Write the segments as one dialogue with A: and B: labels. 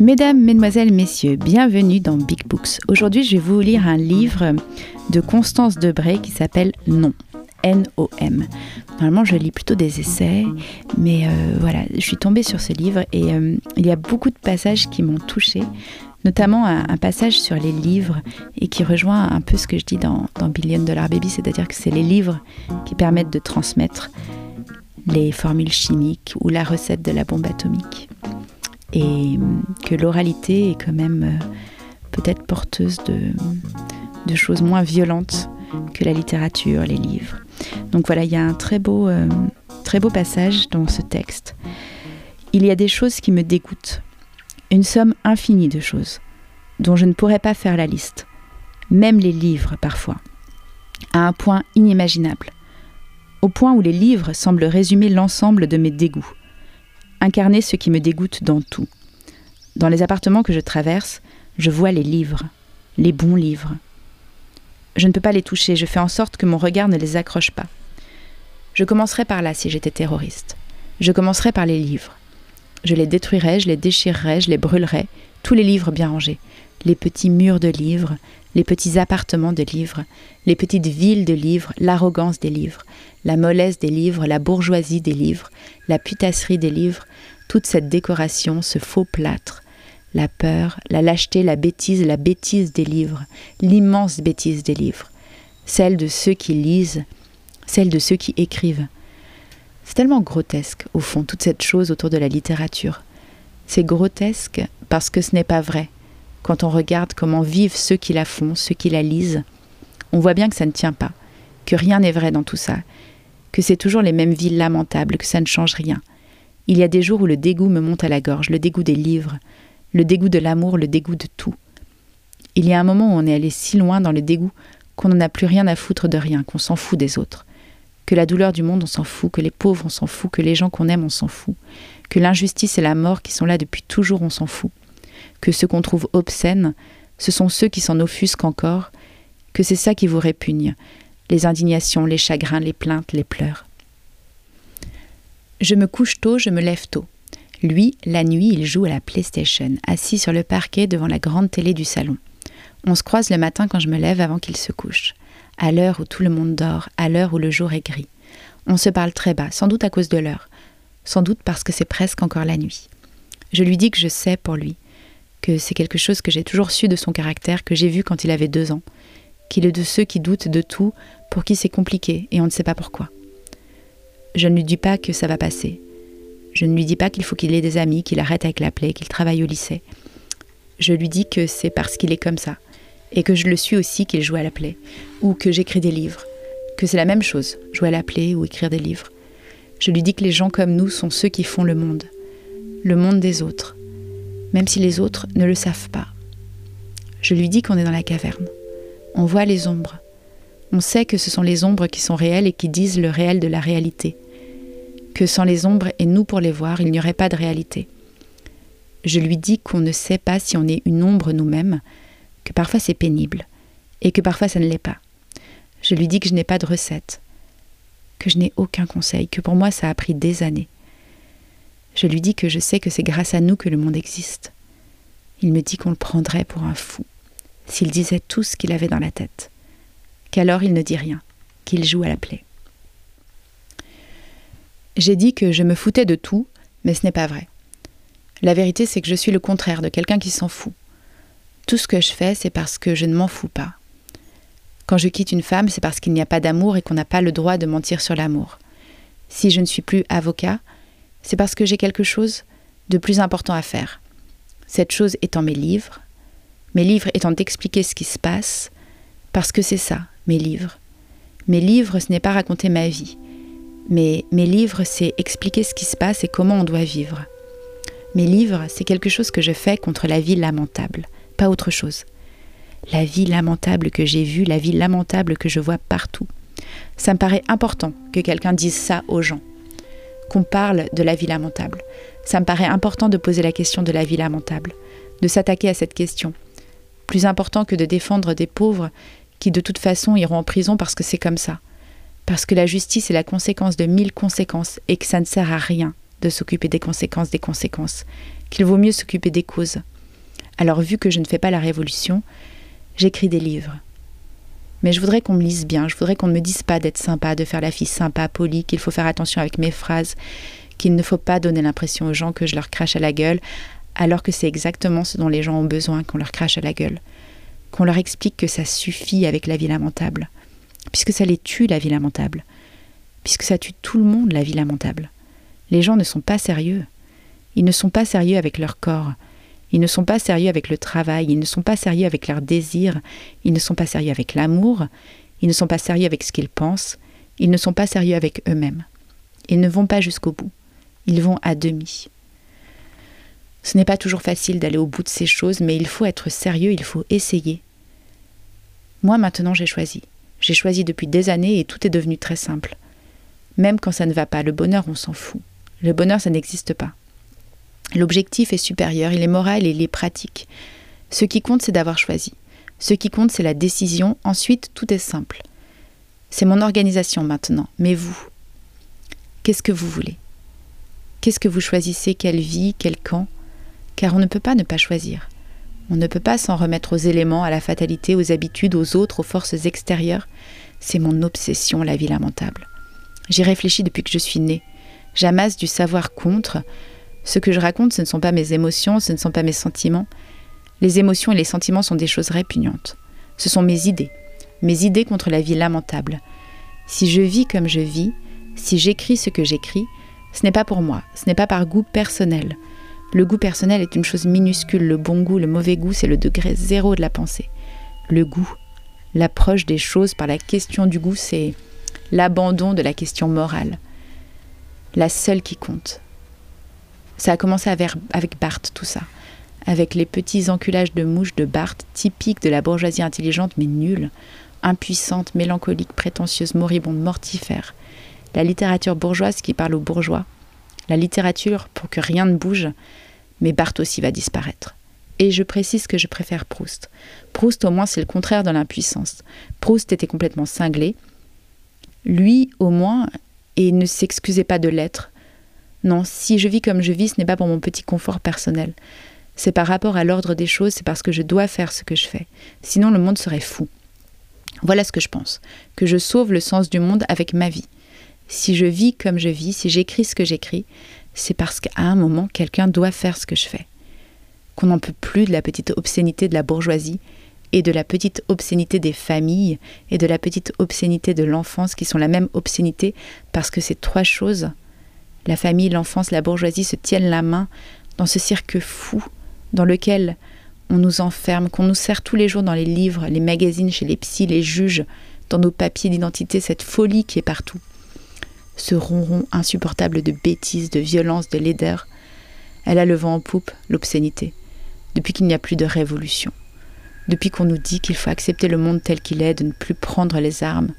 A: Mesdames, Mesdemoiselles, Messieurs, bienvenue dans Big Books. Aujourd'hui, je vais vous lire un livre de Constance Debray qui s'appelle Non. N-O-M. Normalement, je lis plutôt des essais, mais euh, voilà, je suis tombée sur ce livre et euh, il y a beaucoup de passages qui m'ont touchée, notamment un, passage sur les livres et qui rejoint un peu ce que je dis dans, dans Billion Dollar Baby, c'est-à-dire que c'est les livres qui permettent de transmettre les formules chimiques ou la recette de la bombe atomique et que l'oralité est quand même euh, peut-être porteuse de, choses moins violentes que la littérature, les livres. Donc voilà, il y a un très beau, euh, très beau passage dans ce texte. Il y a des choses qui me dégoûtent, une somme infinie de choses, dont je ne pourrais pas faire la liste, même les livres parfois, à un point inimaginable, au point où les livres semblent résumer l'ensemble de mes dégoûts incarner ce qui me dégoûte dans tout. Dans les appartements que je traverse, je vois les livres, les bons livres. Je ne peux pas les toucher, je fais en sorte que mon regard ne les accroche pas. Je commencerai par là si j'étais terroriste. Je commencerai par les livres. Je les détruirai, je les déchirerai, je les brûlerai, tous les livres bien rangés, les petits murs de livres, les petits appartements de livres, les petites villes de livres, l'arrogance des livres, la mollesse des livres, la bourgeoisie des livres, la putasserie des livres, toute cette décoration, ce faux plâtre, la peur, la lâcheté, la bêtise, la bêtise des livres, l'immense bêtise des livres, celle de ceux qui lisent, celle de ceux qui écrivent. C'est tellement grotesque, au fond, toute cette chose autour de la littérature. C'est grotesque parce que ce n'est pas vrai. Quand on regarde comment vivent ceux qui la font, ceux qui la lisent, on voit bien que ça ne tient pas, que rien n'est vrai dans tout ça, que c'est toujours les mêmes vies lamentables, que ça ne change rien. Il y a des jours où le dégoût me monte à la gorge, le dégoût des livres, le dégoût de l'amour, le dégoût de tout. Il y a un moment où on est allé si loin dans le dégoût qu'on n'en a plus rien à foutre de rien, qu'on s'en fout des autres. Que la douleur du monde, on s'en fout, que les pauvres, on s'en fout, que les gens qu'on aime, on s'en fout. Que l'injustice et la mort qui sont là depuis toujours, on s'en fout. Que ceux qu'on trouve obscènes, ce sont ceux qui s'en offusquent encore, que c'est ça qui vous répugne, les indignations, les chagrins, les plaintes, les pleurs. Je me couche tôt, je me lève tôt. Lui, la nuit, il joue à la PlayStation, assis sur le parquet devant la grande télé du salon. On se croise le matin quand je me lève avant qu'il se couche, à l'heure où tout le monde dort, à l'heure où le jour est gris. On se parle très bas, sans doute à cause de l'heure, sans doute parce que c'est presque encore la nuit. Je lui dis que je sais pour lui, que c'est quelque chose que j'ai toujours su de son caractère, que j'ai vu quand il avait deux ans, qu'il est de ceux qui doutent de tout, pour qui c'est compliqué et on ne sait pas pourquoi. Je ne lui dis pas que ça va passer. Je ne lui dis pas qu'il faut qu'il ait des amis, qu'il arrête avec la plaie, qu'il travaille au lycée. Je lui dis que c'est parce qu'il est comme ça, et que je le suis aussi qu'il joue à la plaie, ou que j'écris des livres, que c'est la même chose, jouer à la plaie ou écrire des livres. Je lui dis que les gens comme nous sont ceux qui font le monde, le monde des autres, même si les autres ne le savent pas. Je lui dis qu'on est dans la caverne. On voit les ombres, on sait que ce sont les ombres qui sont réelles et qui disent le réel de la réalité. Que sans les ombres et nous pour les voir, il n'y aurait pas de réalité. Je lui dis qu'on ne sait pas si on est une ombre nous-mêmes, que parfois c'est pénible, et que parfois ça ne l'est pas. Je lui dis que je n'ai pas de recette, que je n'ai aucun conseil, que pour moi ça a pris des années. Je lui dis que je sais que c'est grâce à nous que le monde existe. Il me dit qu'on le prendrait pour un fou, s'il disait tout ce qu'il avait dans la tête qu'alors il ne dit rien, qu'il joue à la plaie. J'ai dit que je me foutais de tout, mais ce n'est pas vrai. La vérité, c'est que je suis le contraire de quelqu'un qui s'en fout. Tout ce que je fais, c'est parce que je ne m'en fous pas. Quand je quitte une femme, c'est parce qu'il n'y a pas d'amour et qu'on n'a pas le droit de mentir sur l'amour. Si je ne suis plus avocat, c'est parce que j'ai quelque chose de plus important à faire. Cette chose étant mes livres, mes livres étant d'expliquer ce qui se passe, parce que c'est ça, mes livres. Mes livres, ce n'est pas raconter ma vie, mais mes livres, c'est expliquer ce qui se passe et comment on doit vivre. Mes livres, c'est quelque chose que je fais contre la vie lamentable, pas autre chose. La vie lamentable que j'ai vue, la vie lamentable que je vois partout. Ça me paraît important que quelqu'un dise ça aux gens, qu'on parle de la vie lamentable. Ça me paraît important de poser la question de la vie lamentable, de s'attaquer à cette question. Plus important que de défendre des pauvres qui de toute façon iront en prison parce que c'est comme ça. Parce que la justice est la conséquence de mille conséquences et que ça ne sert à rien de s'occuper des conséquences des conséquences, qu'il vaut mieux s'occuper des causes. Alors vu que je ne fais pas la révolution, j'écris des livres. Mais je voudrais qu'on me lise bien, je voudrais qu'on ne me dise pas d'être sympa, de faire la fille sympa, polie, qu'il faut faire attention avec mes phrases, qu'il ne faut pas donner l'impression aux gens que je leur crache à la gueule, alors que c'est exactement ce dont les gens ont besoin qu'on leur crache à la gueule. Qu'on leur explique que ça suffit avec la vie lamentable. Puisque ça les tue, la vie lamentable. Puisque ça tue tout le monde, la vie lamentable. Les gens ne sont pas sérieux. Ils ne sont pas sérieux avec leur corps. Ils ne sont pas sérieux avec le travail. Ils ne sont pas sérieux avec leurs désirs. Ils ne sont pas sérieux avec l'amour. Ils ne sont pas sérieux avec ce qu'ils pensent. Ils ne sont pas sérieux avec eux-mêmes. Ils ne vont pas jusqu'au bout. Ils vont à demi. Ce n'est pas toujours facile d'aller au bout de ces choses, mais il faut être sérieux, il faut essayer. Moi maintenant j'ai choisi. J'ai choisi depuis des années et tout est devenu très simple. Même quand ça ne va pas, le bonheur on s'en fout. Le bonheur ça n'existe pas. L'objectif est supérieur, il est moral et il est pratique. Ce qui compte c'est d'avoir choisi. Ce qui compte c'est la décision, ensuite tout est simple. C'est mon organisation maintenant, mais vous, qu'est-ce que vous voulez? Qu'est-ce que vous choisissez? Quelle vie? Quel camp? Car on ne peut pas ne pas choisir. On ne peut pas s'en remettre aux éléments, à la fatalité, aux habitudes, aux autres, aux forces extérieures. C'est mon obsession, la vie lamentable. J'y réfléchis depuis que je suis née. J'amasse du savoir contre. Ce que je raconte, ce ne sont pas mes émotions, ce ne sont pas mes sentiments. Les émotions et les sentiments sont des choses répugnantes. Ce sont mes idées. Mes idées contre la vie lamentable. Si je vis comme je vis, si j'écris ce que j'écris, ce n'est pas pour moi, ce n'est pas par goût personnel. Le goût personnel est une chose minuscule, le bon goût, le mauvais goût, c'est le degré zéro de la pensée. Le goût, l'approche des choses par la question du goût, c'est l'abandon de la question morale. La seule qui compte. Ça a commencé avec Barthes, tout ça. Avec les petits enculages de mouches de Barthes, typiques de la bourgeoisie intelligente mais nulle, impuissante, mélancolique, prétentieuse, moribonde, mortifère la littérature bourgeoise qui parle aux bourgeois, la littérature pour que rien ne bouge, mais Barthes aussi va disparaître. Et je précise que je préfère Proust. Proust, au moins, c'est le contraire de l'impuissance. Proust était complètement cinglé. Lui, au moins, et ne s'excusait pas de l'être. Non, si je vis comme je vis, ce n'est pas pour mon petit confort personnel. C'est par rapport à l'ordre des choses, c'est parce que je dois faire ce que je fais. Sinon, le monde serait fou. Voilà ce que je pense. Que je sauve le sens du monde avec ma vie si je vis comme je vis, si j'écris ce que j'écris, c'est parce qu'à un moment, quelqu'un doit faire ce que je fais. Qu'on n'en peut plus de la petite obscénité de la bourgeoisie et de la petite obscénité des familles et de la petite obscénité de l'enfance qui sont la même obscénité parce que ces trois choses, la famille, l'enfance, la bourgeoisie, se tiennent la main dans ce cirque fou dans lequel on nous enferme, qu'on nous sert tous les jours dans les livres, les magazines, chez les psys, les juges, dans nos papiers d'identité, cette folie qui est partout. Ce ronron insupportable de bêtises, de violence, de laideur. Elle a le vent en poupe, l'obscénité, depuis qu'il n'y a plus de révolution, depuis qu'on nous dit qu'il faut accepter le monde tel qu'il est, de ne plus prendre les armes,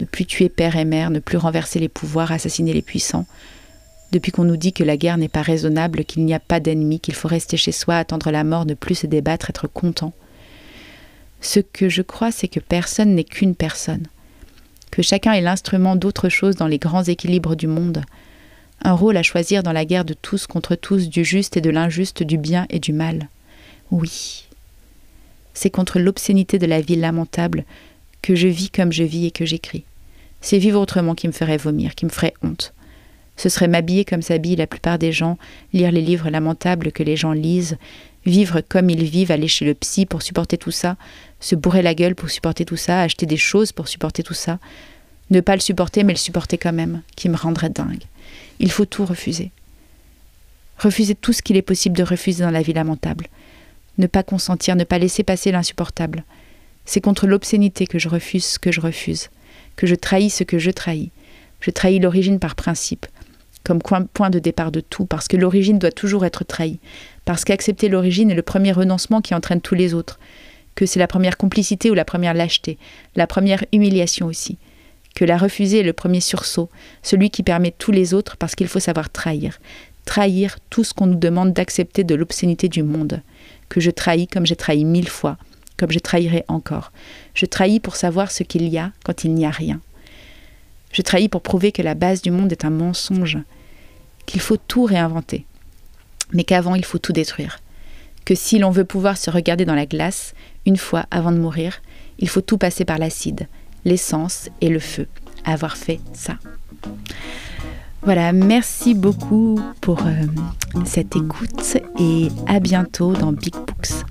A: ne plus tuer père et mère, ne plus renverser les pouvoirs, assassiner les puissants, depuis qu'on nous dit que la guerre n'est pas raisonnable, qu'il n'y a pas d'ennemi, qu'il faut rester chez soi, attendre la mort, ne plus se débattre, être content. Ce que je crois, c'est que personne n'est qu'une personne que chacun est l'instrument d'autre chose dans les grands équilibres du monde, un rôle à choisir dans la guerre de tous contre tous, du juste et de l'injuste, du bien et du mal. Oui, c'est contre l'obscénité de la vie lamentable que je vis comme je vis et que j'écris. C'est vivre autrement qui me ferait vomir, qui me ferait honte. Ce serait m'habiller comme s'habillent la plupart des gens, lire les livres lamentables que les gens lisent, vivre comme ils vivent, aller chez le psy pour supporter tout ça, se bourrer la gueule pour supporter tout ça, acheter des choses pour supporter tout ça, ne pas le supporter mais le supporter quand même, qui me rendrait dingue. Il faut tout refuser. Refuser tout ce qu'il est possible de refuser dans la vie lamentable. Ne pas consentir, ne pas laisser passer l'insupportable. C'est contre l'obscénité que je refuse ce que je refuse, que je trahis ce que je trahis. Je trahis l'origine par principe, comme point de départ de tout, parce que l'origine doit toujours être trahie, parce qu'accepter l'origine est le premier renoncement qui entraîne tous les autres, que c'est la première complicité ou la première lâcheté, la première humiliation aussi, que la refuser est le premier sursaut, celui qui permet tous les autres parce qu'il faut savoir trahir, trahir tout ce qu'on nous demande d'accepter de l'obscénité du monde, que je trahis comme j'ai trahi mille fois, comme je trahirai encore. Je trahis pour savoir ce qu'il y a quand il n'y a rien. Je trahis pour prouver que la base du monde est un mensonge, qu'il faut tout réinventer, mais qu'avant il faut tout détruire, que si l'on veut pouvoir se regarder dans la glace, une fois avant de mourir, il faut tout passer par l'acide, l'essence et le feu. Avoir fait ça. Voilà, merci beaucoup pour euh, cette écoute et à bientôt dans Big Books.